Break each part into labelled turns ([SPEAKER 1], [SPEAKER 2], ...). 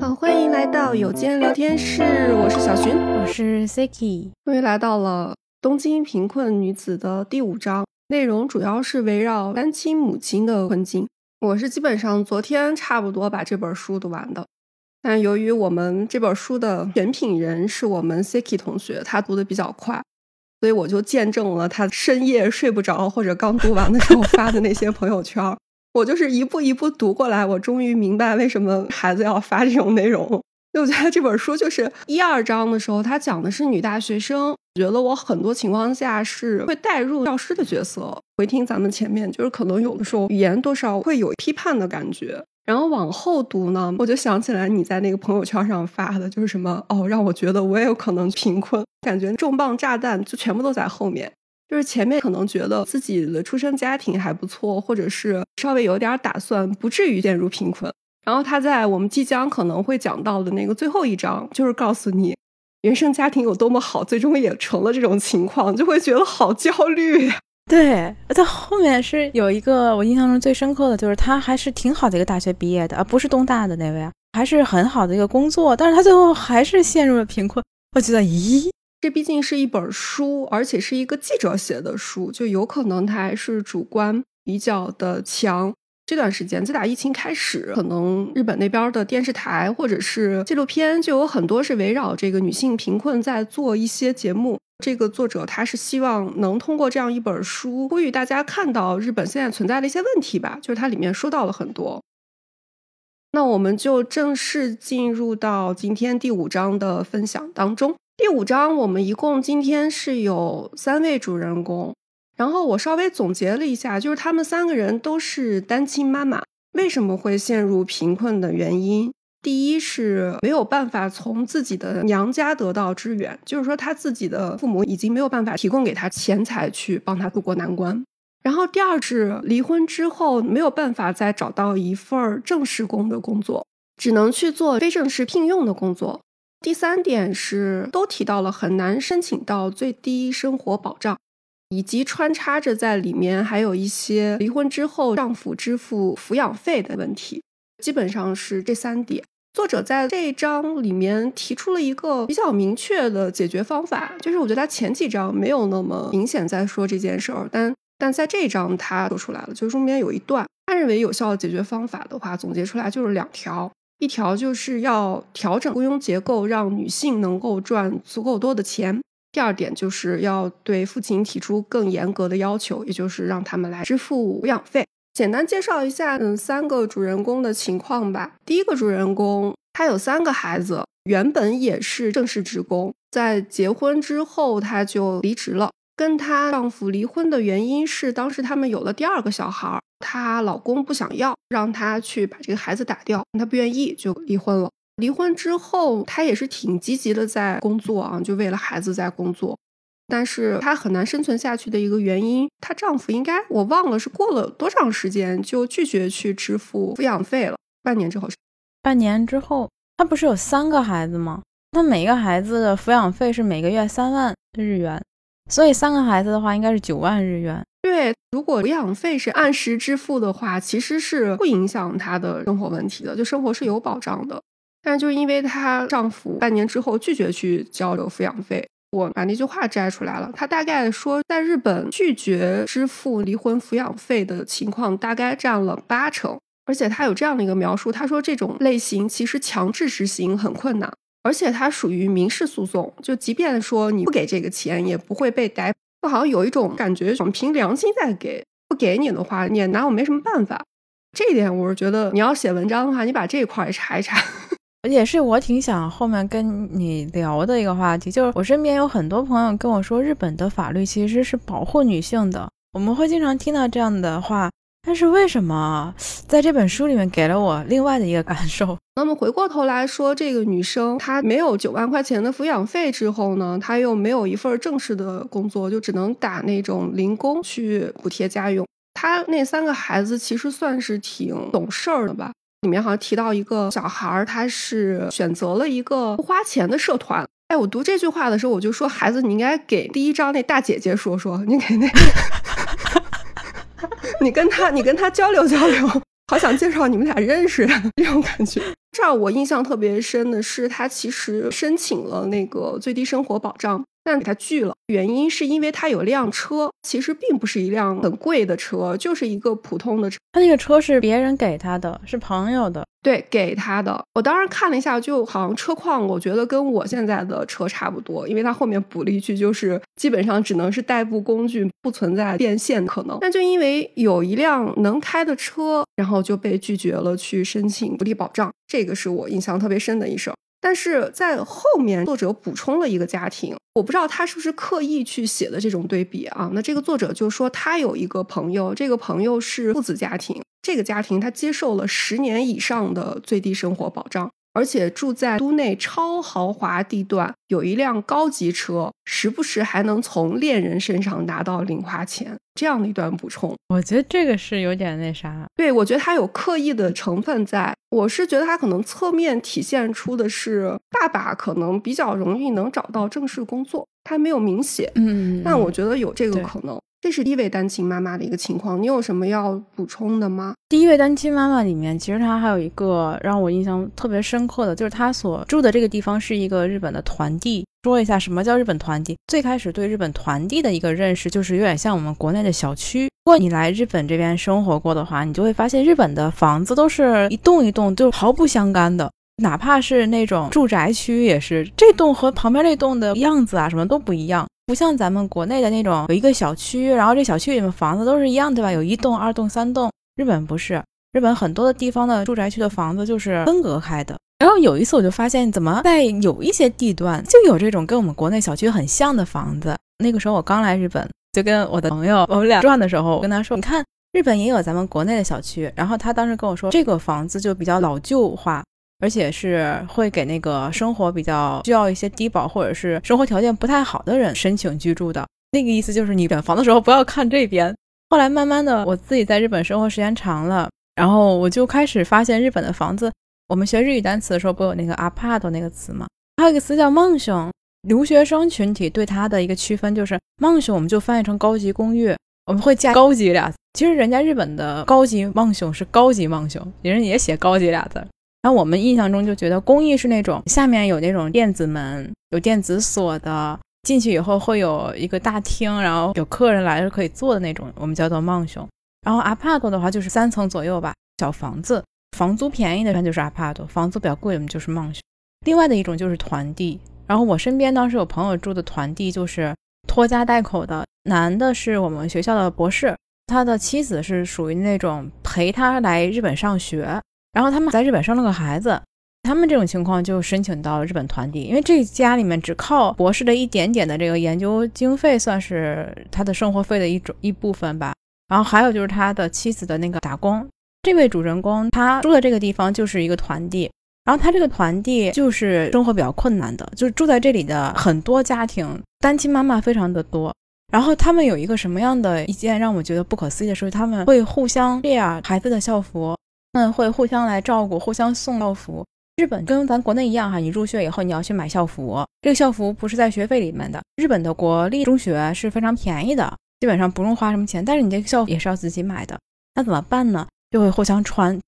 [SPEAKER 1] 好，欢迎来到有间聊天室，我是小寻，
[SPEAKER 2] 我是 Siki，
[SPEAKER 1] 终于来到了东京贫困女子的第五章，内容主要是围绕单亲母亲的困境。我是基本上昨天差不多把这本书读完的，但由于我们这本书的选品人是我们 Siki 同学，他读的比较快，所以我就见证了他深夜睡不着或者刚读完的时候发的那些朋友圈。我就是一步一步读过来，我终于明白为什么孩子要发这种内容。我觉得这本书就是一二章的时候，他讲的是女大学生，我觉得我很多情况下是会带入教师的角色。回听咱们前面，就是可能有的时候语言多少会有批判的感觉。然后往后读呢，我就想起来你在那个朋友圈上发的，就是什么哦，让我觉得我也有可能贫困，感觉重磅炸弹就全部都在后面。就是前面可能觉得自己的出生家庭还不错，或者是稍微有点打算，不至于陷入贫困。然后他在我们即将可能会讲到的那个最后一章，就是告诉你原生家庭有多么好，最终也成了这种情况，就会觉得好焦虑。
[SPEAKER 2] 对，在后面是有一个我印象中最深刻的就是他还是挺好的一个大学毕业的，而不是东大的那位啊，还是很好的一个工作，但是他最后还是陷入了贫困。我觉得，咦？
[SPEAKER 1] 这毕竟是一本书，而且是一个记者写的书，就有可能他还是主观比较的强。这段时间自打疫情开始，可能日本那边的电视台或者是纪录片就有很多是围绕这个女性贫困在做一些节目。这个作者他是希望能通过这样一本书，呼吁大家看到日本现在存在的一些问题吧。就是它里面说到了很多。那我们就正式进入到今天第五章的分享当中。第五章，我们一共今天是有三位主人公，然后我稍微总结了一下，就是他们三个人都是单亲妈妈，为什么会陷入贫困的原因？第一是没有办法从自己的娘家得到支援，就是说他自己的父母已经没有办法提供给他钱财去帮他渡过难关。然后第二是离婚之后没有办法再找到一份正式工的工作，只能去做非正式聘用的工作。第三点是，都提到了很难申请到最低生活保障，以及穿插着在里面还有一些离婚之后丈夫支付抚养费的问题，基本上是这三点。作者在这一章里面提出了一个比较明确的解决方法，就是我觉得他前几章没有那么明显在说这件事儿，但但在这一章他说出来了，就是中间有一段，他认为有效的解决方法的话，总结出来就是两条。一条就是要调整雇佣结构，让女性能够赚足够多的钱。第二点就是要对父亲提出更严格的要求，也就是让他们来支付抚养费。简单介绍一下，嗯，三个主人公的情况吧。第一个主人公他有三个孩子，原本也是正式职工，在结婚之后他就离职了。跟她丈夫离婚的原因是，当时他们有了第二个小孩，她老公不想要，让她去把这个孩子打掉，她不愿意，就离婚了。离婚之后，她也是挺积极的在工作啊，就为了孩子在工作。但是她很难生存下去的一个原因，她丈夫应该我忘了是过了多长时间就拒绝去支付抚养费了。半年之后，
[SPEAKER 2] 半年之后，她不是有三个孩子吗？她每一个孩子的抚养费是每个月三万日元。所以三个孩子的话，应该是九万日元。
[SPEAKER 1] 对，如果抚养费是按时支付的话，其实是不影响她的生活问题的，就生活是有保障的。但是就是因为她丈夫半年之后拒绝去交这个抚养费，我把那句话摘出来了。他大概说，在日本拒绝支付离婚抚养费的情况大概占了八成，而且他有这样的一个描述，他说这种类型其实强制执行很困难。而且它属于民事诉讼，就即便说你不给这个钱，也不会被逮。就好像有一种感觉，我们凭良心在给，不给你的话，你也拿我没什么办法。这一点我是觉得，你要写文章的话，你把这一块也查一查。
[SPEAKER 2] 也是我挺想后面跟你聊的一个话题，就是我身边有很多朋友跟我说，日本的法律其实是保护女性的。我们会经常听到这样的话。但是为什么在这本书里面给了我另外的一个感受？
[SPEAKER 1] 那么回过头来说，这个女生她没有九万块钱的抚养费之后呢，她又没有一份正式的工作，就只能打那种零工去补贴家用。她那三个孩子其实算是挺懂事儿的吧？里面好像提到一个小孩儿，他是选择了一个不花钱的社团。哎，我读这句话的时候，我就说孩子，你应该给第一章那大姐姐说说，你给那，你跟他，你跟他交流交流，好想介绍你们俩认识这种感觉。这儿我印象特别深的是，他其实申请了那个最低生活保障。但给他拒了，原因是因为他有辆车，其实并不是一辆很贵的车，就是一个普通的车。
[SPEAKER 2] 他那个车是别人给他的，是朋友的，
[SPEAKER 1] 对，给他的。我当时看了一下，就好像车况，我觉得跟我现在的车差不多，因为他后面补了一句，就是基本上只能是代步工具，不存在变现可能。但就因为有一辆能开的车，然后就被拒绝了去申请福利保障，这个是我印象特别深的一事。但是在后面，作者补充了一个家庭，我不知道他是不是刻意去写的这种对比啊？那这个作者就说他有一个朋友，这个朋友是父子家庭，这个家庭他接受了十年以上的最低生活保障。而且住在都内超豪华地段，有一辆高级车，时不时还能从恋人身上拿到零花钱，这样的一段补充，
[SPEAKER 2] 我觉得这个是有点那啥。
[SPEAKER 1] 对，我觉得他有刻意的成分在，我是觉得他可能侧面体现出的是爸爸可能比较容易能找到正式工作，他没有明写，
[SPEAKER 2] 嗯，
[SPEAKER 1] 但我觉得有这个可能。这是第一位单亲妈妈的一个情况，你有什么要补充的吗？
[SPEAKER 2] 第一位单亲妈妈里面，其实她还有一个让我印象特别深刻的，就是她所住的这个地方是一个日本的团地。说一下什么叫日本团地？最开始对日本团地的一个认识，就是有点像我们国内的小区。如果你来日本这边生活过的话，你就会发现日本的房子都是一栋一栋就毫不相干的，哪怕是那种住宅区也是，这栋和旁边那栋的样子啊什么都不一样。不像咱们国内的那种，有一个小区，然后这小区里面房子都是一样，对吧？有一栋、二栋、三栋。日本不是，日本很多的地方的住宅区的房子就是分隔开的。然后有一次我就发现，怎么在有一些地段就有这种跟我们国内小区很像的房子。那个时候我刚来日本，就跟我的朋友我们俩转的时候，我跟他说：“你看，日本也有咱们国内的小区。”然后他当时跟我说，这个房子就比较老旧化。而且是会给那个生活比较需要一些低保或者是生活条件不太好的人申请居住的。那个意思就是你选房的时候不要看这边。后来慢慢的，我自己在日本生活时间长了，然后我就开始发现日本的房子。我们学日语单词的时候不有那个 apart 那个词吗？还有一个词叫梦熊。留学生群体对它的一个区分就是梦熊，我们就翻译成高级公寓，我们会加高级俩。其实人家日本的高级梦熊是高级梦熊，人家也写高级俩字。然后我们印象中就觉得公寓是那种下面有那种电子门、有电子锁的，进去以后会有一个大厅，然后有客人来了可以坐的那种，我们叫做梦熊。然后 apart 的话就是三层左右吧，小房子，房租便宜的就是 apart，房租比较贵的就是梦熊。另外的一种就是团地，然后我身边当时有朋友住的团地就是拖家带口的，男的是我们学校的博士，他的妻子是属于那种陪他来日本上学。然后他们在日本生了个孩子，他们这种情况就申请到了日本团地，因为这家里面只靠博士的一点点的这个研究经费算是他的生活费的一种一部分吧。然后还有就是他的妻子的那个打工。这位主人公他住的这个地方就是一个团地，然后他这个团地就是生活比较困难的，就是住在这里的很多家庭单亲妈妈非常的多。然后他们有一个什么样的一件让我觉得不可思议的是，他们会互相 share 孩子的校服。们会互相来照顾，互相送校服。日本跟咱国内一样哈，你入学以后你要去买校服，这个校服不是在学费里面的。日本的国立中学是非常便宜的，基本上不用花什么钱，但是你这个校服也是要自己买的。那怎么办呢？就会互相穿，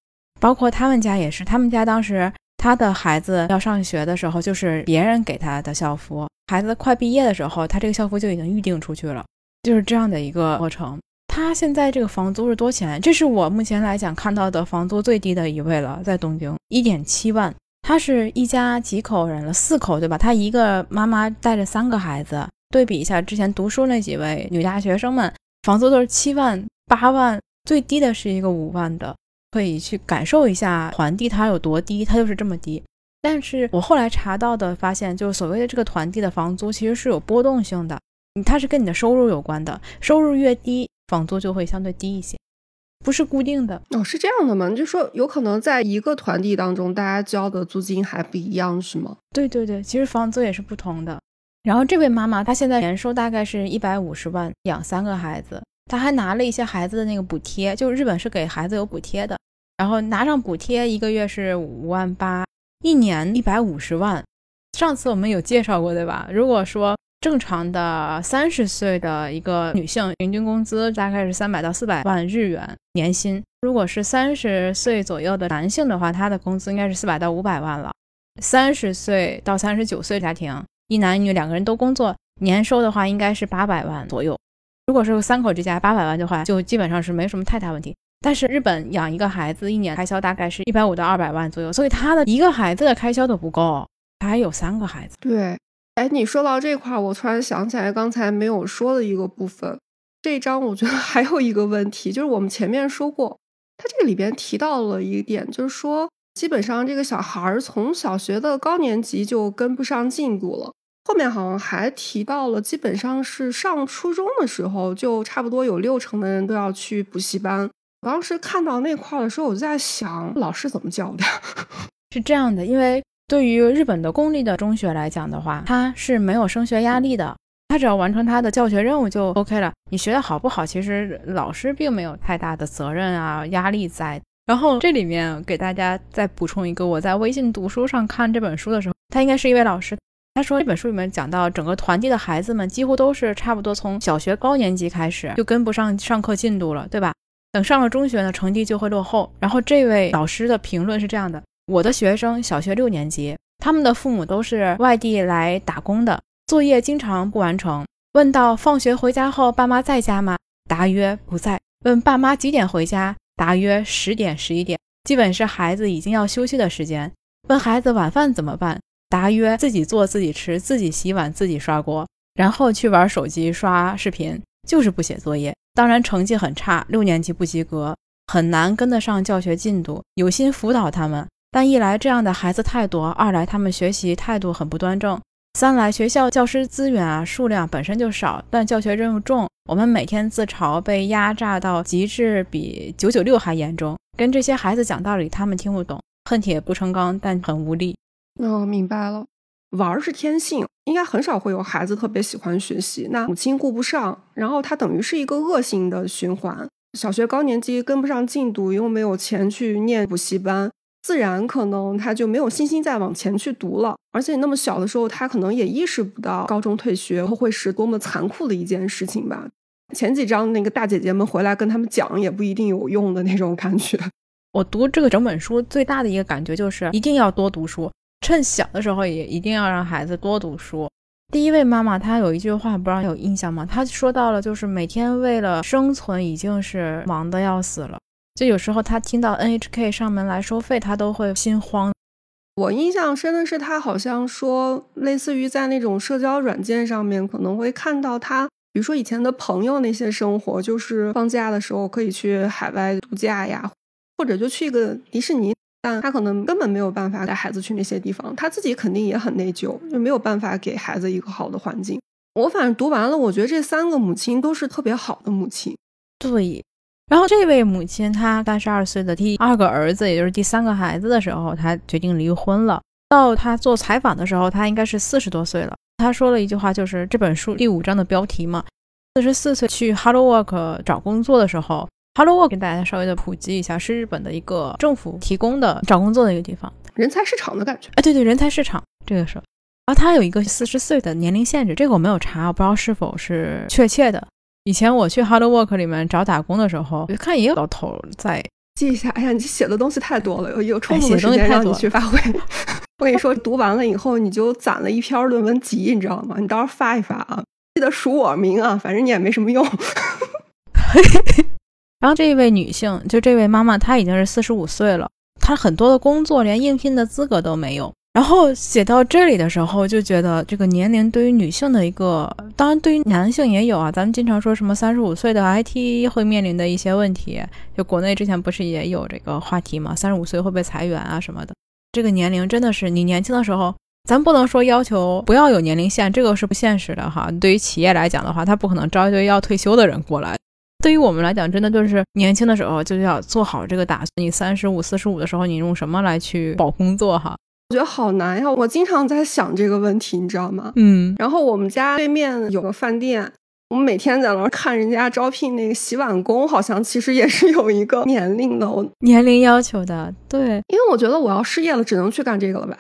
[SPEAKER 2] 包括他们家也是，他们家当时他的孩子要上学的时候，就是别人给他的校服，孩子快毕业的时候，他这个校服就已经预定出去了，就是这样的一个过程。他现在这个房租是多钱？这是我目前来讲看到的房租最低的一位了，在东京一点七万。他是一家几口人了？四口对吧？他一个妈妈带着三个孩子。对比一下之前读书那几位女大学生们，房租都是七万、八万，最低的是一个五万的。可以去感受一下团地它有多低，它就是这么低。但是我后来查到的发现，就是所谓的这个团地的房租其实是有波动性的，它是跟你的收入有关的，收入越低。房租就会相对低一些，不是固定的
[SPEAKER 1] 哦，是这样的吗？就说有可能在一个团体当中，大家交的租金还不一样，是吗？
[SPEAKER 2] 对对对，其实房租也是不同的。然后这位妈妈她现在年收大概是一百五十万，养三个孩子，她还拿了一些孩子的那个补贴，就日本是给孩子有补贴的。然后拿上补贴，一个月是五万八，一年一百五十万。上次我们有介绍过，对吧？如果说正常的三十岁的一个女性，平均工资大概是三百到四百万日元年薪。如果是三十岁左右的男性的话，他的工资应该是四百到五百万了。三十岁到三十九岁家庭，一男一女两个人都工作，年收的话应该是八百万左右。如果是三口之家，八百万的话，就基本上是没什么太大问题。但是日本养一个孩子，一年开销大概是一百五到二百万左右，所以他的一个孩子的开销都不够，他还有三个孩子。
[SPEAKER 1] 对，哎，你说到这块儿，我突然想起来刚才没有说的一个部分。这一章我觉得 还有一个问题，就是我们前面说过，他这个里边提到了一点，就是说基本上这个小孩儿从小学的高年级就跟不上进度了。后面好像还提到了，基本上是上初中的时候，就差不多有六成的人都要去补习班。我当时看到那块儿的时候，我就在想，老师怎么教的？
[SPEAKER 2] 是这样的，因为对于日本的公立的中学来讲的话，它是没有升学压力的，他只要完成他的教学任务就 OK 了。你学的好不好，其实老师并没有太大的责任啊压力在。然后这里面给大家再补充一个，我在微信读书上看这本书的时候，他应该是一位老师。他说这本书里面讲到，整个团地的孩子们几乎都是差不多从小学高年级开始就跟不上上课进度了，对吧？等上了中学呢，成绩就会落后。然后这位老师的评论是这样的：我的学生小学六年级，他们的父母都是外地来打工的，作业经常不完成。问到放学回家后爸妈在家吗？答曰不在。问爸妈几点回家？答曰十点十一点，基本是孩子已经要休息的时间。问孩子晚饭怎么办？答曰：自己做自己吃，自己洗碗，自己刷锅，然后去玩手机刷视频，就是不写作业。当然成绩很差，六年级不及格，很难跟得上教学进度。有心辅导他们，但一来这样的孩子太多，二来他们学习态度很不端正，三来学校教师资源啊数量本身就少，但教学任务重。我们每天自嘲被压榨到极致，比九九六还严重。跟这些孩子讲道理，他们听不懂，恨铁不成钢，但很无力。
[SPEAKER 1] 哦，明白了。玩是天性，应该很少会有孩子特别喜欢学习。那母亲顾不上，然后他等于是一个恶性的循环。小学高年级跟不上进度，又没有钱去念补习班，自然可能他就没有信心再往前去读了。而且那么小的时候，他可能也意识不到高中退学会是多么残酷的一件事情吧。前几章那个大姐姐们回来跟他们讲，也不一定有用的那种感觉。
[SPEAKER 2] 我读这个整本书最大的一个感觉就是一定要多读书。趁小的时候也一定要让孩子多读书。第一位妈妈她有一句话，不知道有印象吗？她说到了，就是每天为了生存已经是忙得要死了。就有时候他听到 NHK 上门来收费，他都会心慌。
[SPEAKER 1] 我印象深的是，他好像说，类似于在那种社交软件上面，可能会看到他，比如说以前的朋友那些生活，就是放假的时候可以去海外度假呀，或者就去一个迪士尼。但他可能根本没有办法带孩子去那些地方，他自己肯定也很内疚，就没有办法给孩子一个好的环境。我反正读完了，我觉得这三个母亲都是特别好的母亲。
[SPEAKER 2] 对，然后这位母亲她三十二岁的第二个儿子，也就是第三个孩子的时候，她决定离婚了。到她做采访的时候，她应该是四十多岁了。她说了一句话，就是这本书第五章的标题嘛，四十四岁去 Hello Work 找工作的时候。Hello Work 给大家稍微的普及一下，是日本的一个政府提供的找工作的一个地方，
[SPEAKER 1] 人才市场的感觉。
[SPEAKER 2] 哎，对对，人才市场这个是。然后它有一个四十岁的年龄限制，这个我没有查，我不知道是否是确切的。以前我去 Hello Work 里面找打工的时候，就看也有老头在。
[SPEAKER 1] 记一下，哎呀，你写的东西太多了，有有充足的时间让你去发挥。我跟你说，读完了以后你就攒了一篇论文集，你知道吗？你到时候发一发啊，记得署我名啊，反正你也没什么用。
[SPEAKER 2] 然后这一位女性，就这位妈妈，她已经是四十五岁了，她很多的工作连应聘的资格都没有。然后写到这里的时候，就觉得这个年龄对于女性的一个，当然对于男性也有啊。咱们经常说什么三十五岁的 IT 会面临的一些问题，就国内之前不是也有这个话题嘛？三十五岁会被裁员啊什么的。这个年龄真的是你年轻的时候，咱不能说要求不要有年龄线，这个是不现实的哈。对于企业来讲的话，他不可能招一堆要退休的人过来。对于我们来讲，真的就是年轻的时候就要做好这个打算。你三十五、四十五的时候，你用什么来去保工作？哈，
[SPEAKER 1] 我觉得好难呀！我经常在想这个问题，你知道吗？
[SPEAKER 2] 嗯。
[SPEAKER 1] 然后我们家对面有个饭店，我们每天在那儿看人家招聘那个洗碗工，好像其实也是有一个年龄的，我
[SPEAKER 2] 年龄要求的。对，
[SPEAKER 1] 因为我觉得我要失业了，只能去干这个了吧。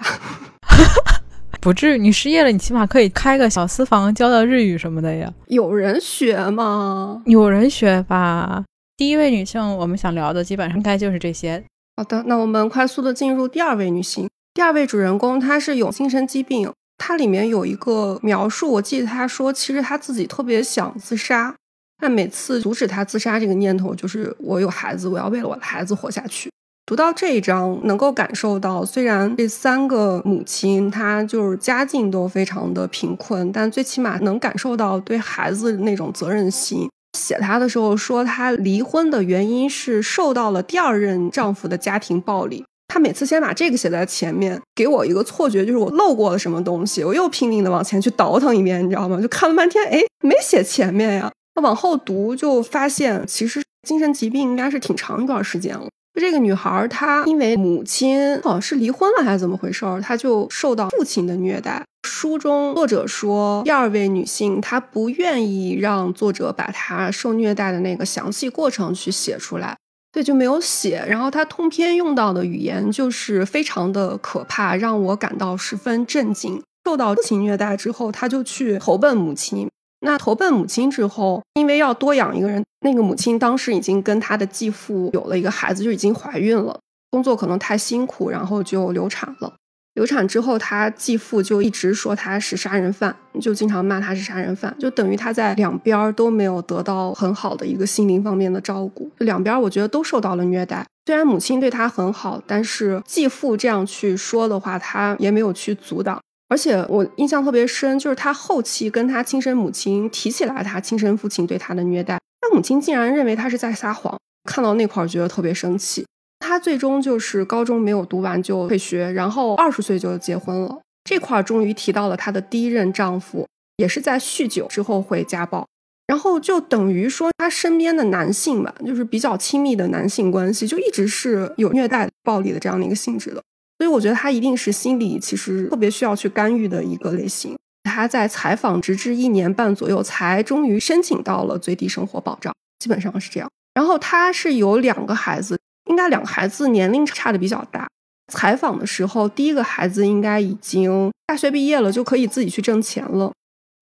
[SPEAKER 2] 不至于，你失业了，你起码可以开个小私房，教教日语什么的呀。
[SPEAKER 1] 有人学吗？
[SPEAKER 2] 有人学吧。第一位女性，我们想聊的基本上应该就是这些。
[SPEAKER 1] 好的，那我们快速的进入第二位女性。第二位主人公，她是有精神疾病。他里面有一个描述，我记得她说，其实她自己特别想自杀，但每次阻止她自杀这个念头，就是我有孩子，我要为了我的孩子活下去。读到这一章，能够感受到，虽然这三个母亲她就是家境都非常的贫困，但最起码能感受到对孩子那种责任心。写她的时候说，她离婚的原因是受到了第二任丈夫的家庭暴力。她每次先把这个写在前面，给我一个错觉，就是我漏过了什么东西。我又拼命的往前去倒腾一遍，你知道吗？就看了半天，哎，没写前面呀。那往后读就发现，其实精神疾病应该是挺长一段时间了。就这个女孩，她因为母亲好像是离婚了还是怎么回事儿，她就受到父亲的虐待。书中作者说，第二位女性她不愿意让作者把她受虐待的那个详细过程去写出来，对就没有写。然后他通篇用到的语言就是非常的可怕，让我感到十分震惊。受到父亲虐待之后，他就去投奔母亲。那投奔母亲之后，因为要多养一个人，那个母亲当时已经跟他的继父有了一个孩子，就已经怀孕了。工作可能太辛苦，然后就流产了。流产之后，他继父就一直说他是杀人犯，就经常骂他是杀人犯，就等于他在两边都没有得到很好的一个心灵方面的照顾。两边我觉得都受到了虐待。虽然母亲对他很好，但是继父这样去说的话，他也没有去阻挡。而且我印象特别深，就是他后期跟他亲生母亲提起来他亲生父亲对他的虐待，他母亲竟然认为他是在撒谎。看到那块儿觉得特别生气。他最终就是高中没有读完就退学，然后二十岁就结婚了。这块儿终于提到了他的第一任丈夫，也是在酗酒之后会家暴，然后就等于说他身边的男性吧，就是比较亲密的男性关系，就一直是有虐待、暴力的这样的一个性质的。所以我觉得他一定是心理其实特别需要去干预的一个类型。他在采访直至一年半左右，才终于申请到了最低生活保障，基本上是这样。然后他是有两个孩子，应该两个孩子年龄差的比较大。采访的时候，第一个孩子应该已经大学毕业了，就可以自己去挣钱了。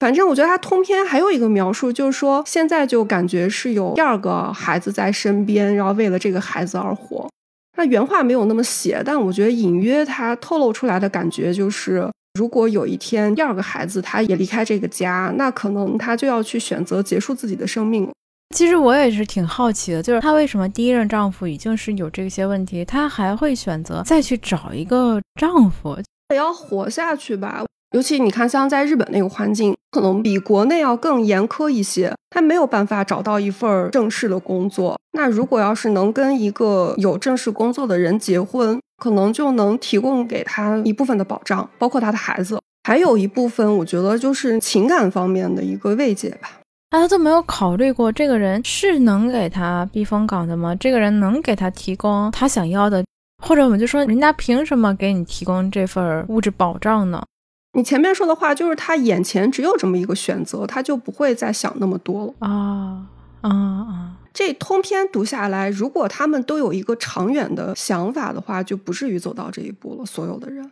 [SPEAKER 1] 反正我觉得他通篇还有一个描述，就是说现在就感觉是有第二个孩子在身边，然后为了这个孩子而活。那原话没有那么写，但我觉得隐约他透露出来的感觉就是，如果有一天第二个孩子他也离开这个家，那可能他就要去选择结束自己的生命了。
[SPEAKER 2] 其实我也是挺好奇的，就是她为什么第一任丈夫已经是有这些问题，她还会选择再去找一个丈夫？
[SPEAKER 1] 也要活下去吧。尤其你看，像在日本那个环境，可能比国内要更严苛一些。他没有办法找到一份正式的工作。那如果要是能跟一个有正式工作的人结婚，可能就能提供给他一部分的保障，包括他的孩子，还有一部分，我觉得就是情感方面的一个慰藉吧。
[SPEAKER 2] 那他都没有考虑过，这个人是能给他避风港的吗？这个人能给他提供他想要的，或者我们就说，人家凭什么给你提供这份物质保障呢？
[SPEAKER 1] 你前面说的话就是他眼前只有这么一个选择，他就不会再想那么多了
[SPEAKER 2] 啊啊啊！
[SPEAKER 1] 这通篇读下来，如果他们都有一个长远的想法的话，就不至于走到这一步了。所有的人，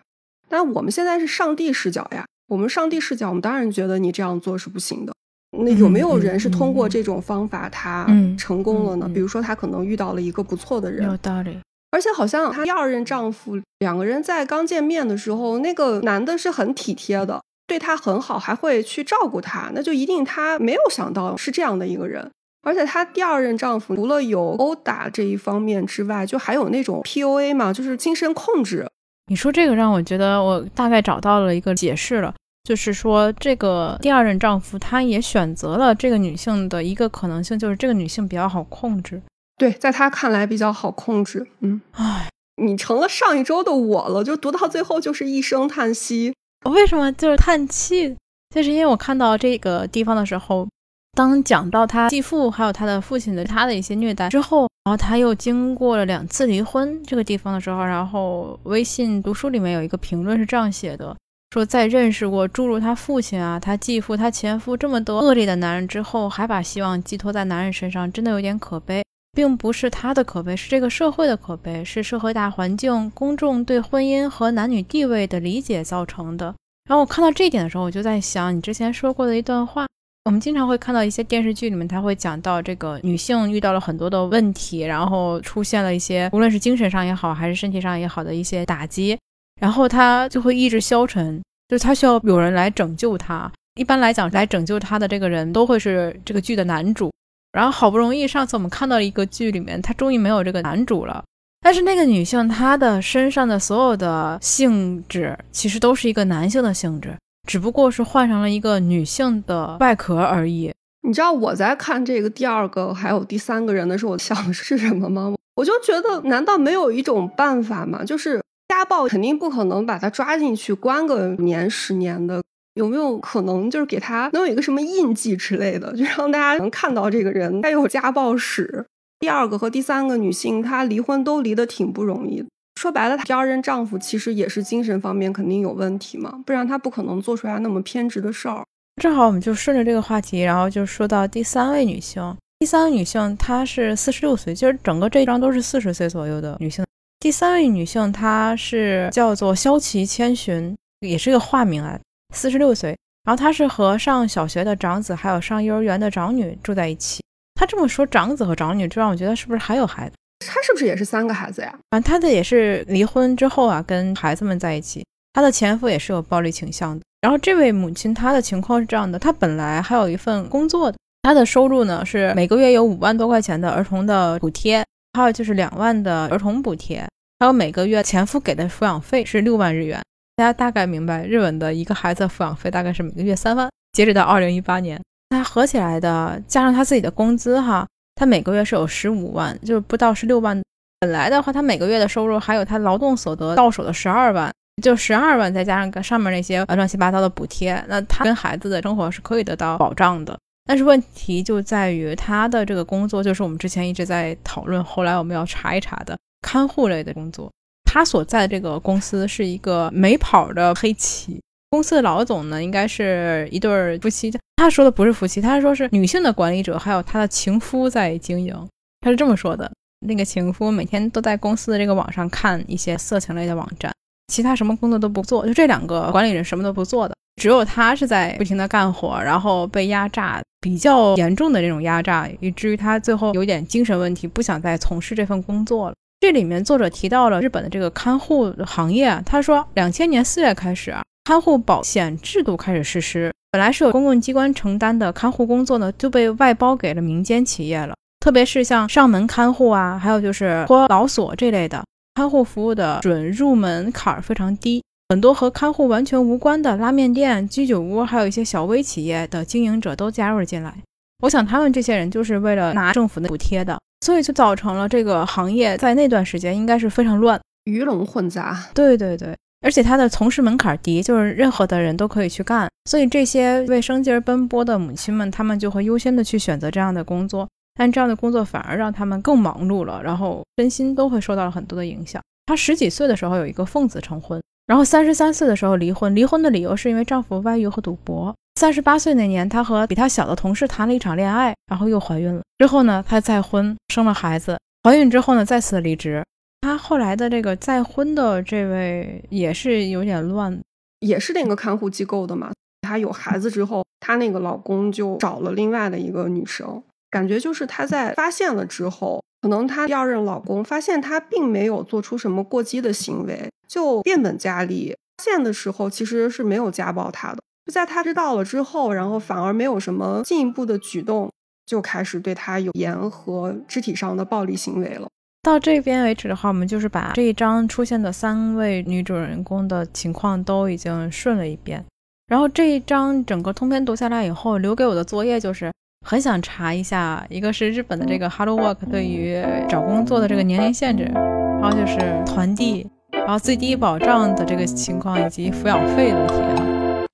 [SPEAKER 1] 但我们现在是上帝视角呀，我们上帝视角，我们当然觉得你这样做是不行的。那有没有人是通过这种方法他成功了呢？比如说他可能遇到了一个不错的人，
[SPEAKER 2] 有道理。
[SPEAKER 1] 而且好像她第二任丈夫两个人在刚见面的时候，那个男的是很体贴的，对她很好，还会去照顾她。那就一定她没有想到是这样的一个人。而且她第二任丈夫除了有殴打这一方面之外，就还有那种 PUA 嘛，就是精神控制。
[SPEAKER 2] 你说这个让我觉得我大概找到了一个解释了，就是说这个第二任丈夫他也选择了这个女性的一个可能性，就是这个女性比较好控制。
[SPEAKER 1] 对，在他看来比较好控制。嗯，
[SPEAKER 2] 唉，
[SPEAKER 1] 你成了上一周的我了，就读到最后就是一声叹息。
[SPEAKER 2] 为什么就是叹气？就是因为我看到这个地方的时候，当讲到他继父还有他的父亲的他的一些虐待之后，然后他又经过了两次离婚这个地方的时候，然后微信读书里面有一个评论是这样写的：说在认识过诸如他父亲啊、他继父、他前夫这么多恶劣的男人之后，还把希望寄托在男人身上，真的有点可悲。并不是他的可悲，是这个社会的可悲，是社会大环境、公众对婚姻和男女地位的理解造成的。然后我看到这一点的时候，我就在想你之前说过的一段话。我们经常会看到一些电视剧里面，他会讲到这个女性遇到了很多的问题，然后出现了一些无论是精神上也好，还是身体上也好的一些打击，然后他就会意志消沉，就是他需要有人来拯救他。一般来讲，来拯救他的这个人都会是这个剧的男主。然后好不容易，上次我们看到一个剧里面，他终于没有这个男主了。但是那个女性，她的身上的所有的性质，其实都是一个男性的性质，只不过是换上了一个女性的外壳而已。
[SPEAKER 1] 你知道我在看这个第二个还有第三个人的时候，我想的是什么吗？我就觉得，难道没有一种办法吗？就是家暴肯定不可能把他抓进去关个年十年的。有没有可能就是给他能有一个什么印记之类的，就让大家能看到这个人他有家暴史。第二个和第三个女性，她离婚都离得挺不容易。说白了，第二任丈夫其实也是精神方面肯定有问题嘛，不然他不可能做出来那么偏执的事儿。
[SPEAKER 2] 正好我们就顺着这个话题，然后就说到第三位女性。第三位女性她是四十六岁，其实整个这一章都是四十岁左右的女性。第三位女性她是叫做萧琪千寻，也是个化名啊。四十六岁，然后她是和上小学的长子，还有上幼儿园的长女住在一起。她这么说长子和长女，就让我觉得是不是还有孩子？
[SPEAKER 1] 她是不是也是三个孩子呀？
[SPEAKER 2] 反正她的也是离婚之后啊，跟孩子们在一起。她的前夫也是有暴力倾向的。然后这位母亲，她的情况是这样的：她本来还有一份工作的，她的收入呢是每个月有五万多块钱的儿童的补贴，还有就是两万的儿童补贴，还有每个月前夫给的抚养费是六万日元。大家大概明白，日本的一个孩子抚养费大概是每个月三万。截止到二零一八年，他合起来的加上他自己的工资，哈，他每个月是有十五万，就是不到十六万。本来的话，他每个月的收入还有他劳动所得到手的十二万，就十二万再加上上面那些乱七八糟的补贴，那他跟孩子的生活是可以得到保障的。但是问题就在于他的这个工作，就是我们之前一直在讨论，后来我们要查一查的看护类的工作。他所在的这个公司是一个没跑的黑企，公司的老总呢，应该是一对夫妻。他说的不是夫妻，他说是女性的管理者，还有他的情夫在经营。他是这么说的：那个情夫每天都在公司的这个网上看一些色情类的网站，其他什么工作都不做，就这两个管理人什么都不做的，只有他是在不停的干活，然后被压榨，比较严重的这种压榨，以至于他最后有点精神问题，不想再从事这份工作了。这里面作者提到了日本的这个看护行业，他说，两千年四月开始啊，看护保险制度开始实施，本来是由公共机关承担的看护工作呢，就被外包给了民间企业了。特别是像上门看护啊，还有就是托老所这类的看护服务的准入门槛非常低，很多和看护完全无关的拉面店、居酒屋，还有一些小微企业的经营者都加入了进来。我想他们这些人就是为了拿政府的补贴的。所以就造成了这个行业在那段时间应该是非常乱，
[SPEAKER 1] 鱼龙混杂。
[SPEAKER 2] 对对对，而且它的从事门槛低，就是任何的人都可以去干。所以这些为生计而奔波的母亲们，他们就会优先的去选择这样的工作。但这样的工作反而让他们更忙碌了，然后身心都会受到了很多的影响。他十几岁的时候有一个奉子成婚，然后三十三岁的时候离婚。离婚的理由是因为丈夫外遇和赌博。三十八岁那年，她和比她小的同事谈了一场恋爱，然后又怀孕了。之后呢，她再婚，生了孩子。怀孕之后呢，再次离职。她后来的这个再婚的这位也是有点乱，
[SPEAKER 1] 也是那个看护机构的嘛。她有孩子之后，她那个老公就找了另外的一个女生，感觉就是她在发现了之后，可能她第二任老公发现她并没有做出什么过激的行为，就变本加厉。发现的时候其实是没有家暴她的。就在她知道了之后，然后反而没有什么进一步的举动，就开始对她有言和肢体上的暴力行为了。
[SPEAKER 2] 到这边为止的话，我们就是把这一章出现的三位女主人公的情况都已经顺了一遍。然后这一章整个通篇读下来以后，留给我的作业就是很想查一下，一个是日本的这个 Hello Work 对于找工作的这个年龄限制，然后就是团地，然后最低保障的这个情况以及抚养费的问题哈。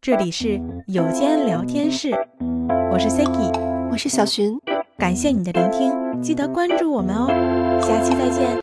[SPEAKER 3] 这里是有间聊天室，我是 Siki，
[SPEAKER 1] 我是小寻，
[SPEAKER 3] 感谢你的聆听，记得关注我们哦，下期再见。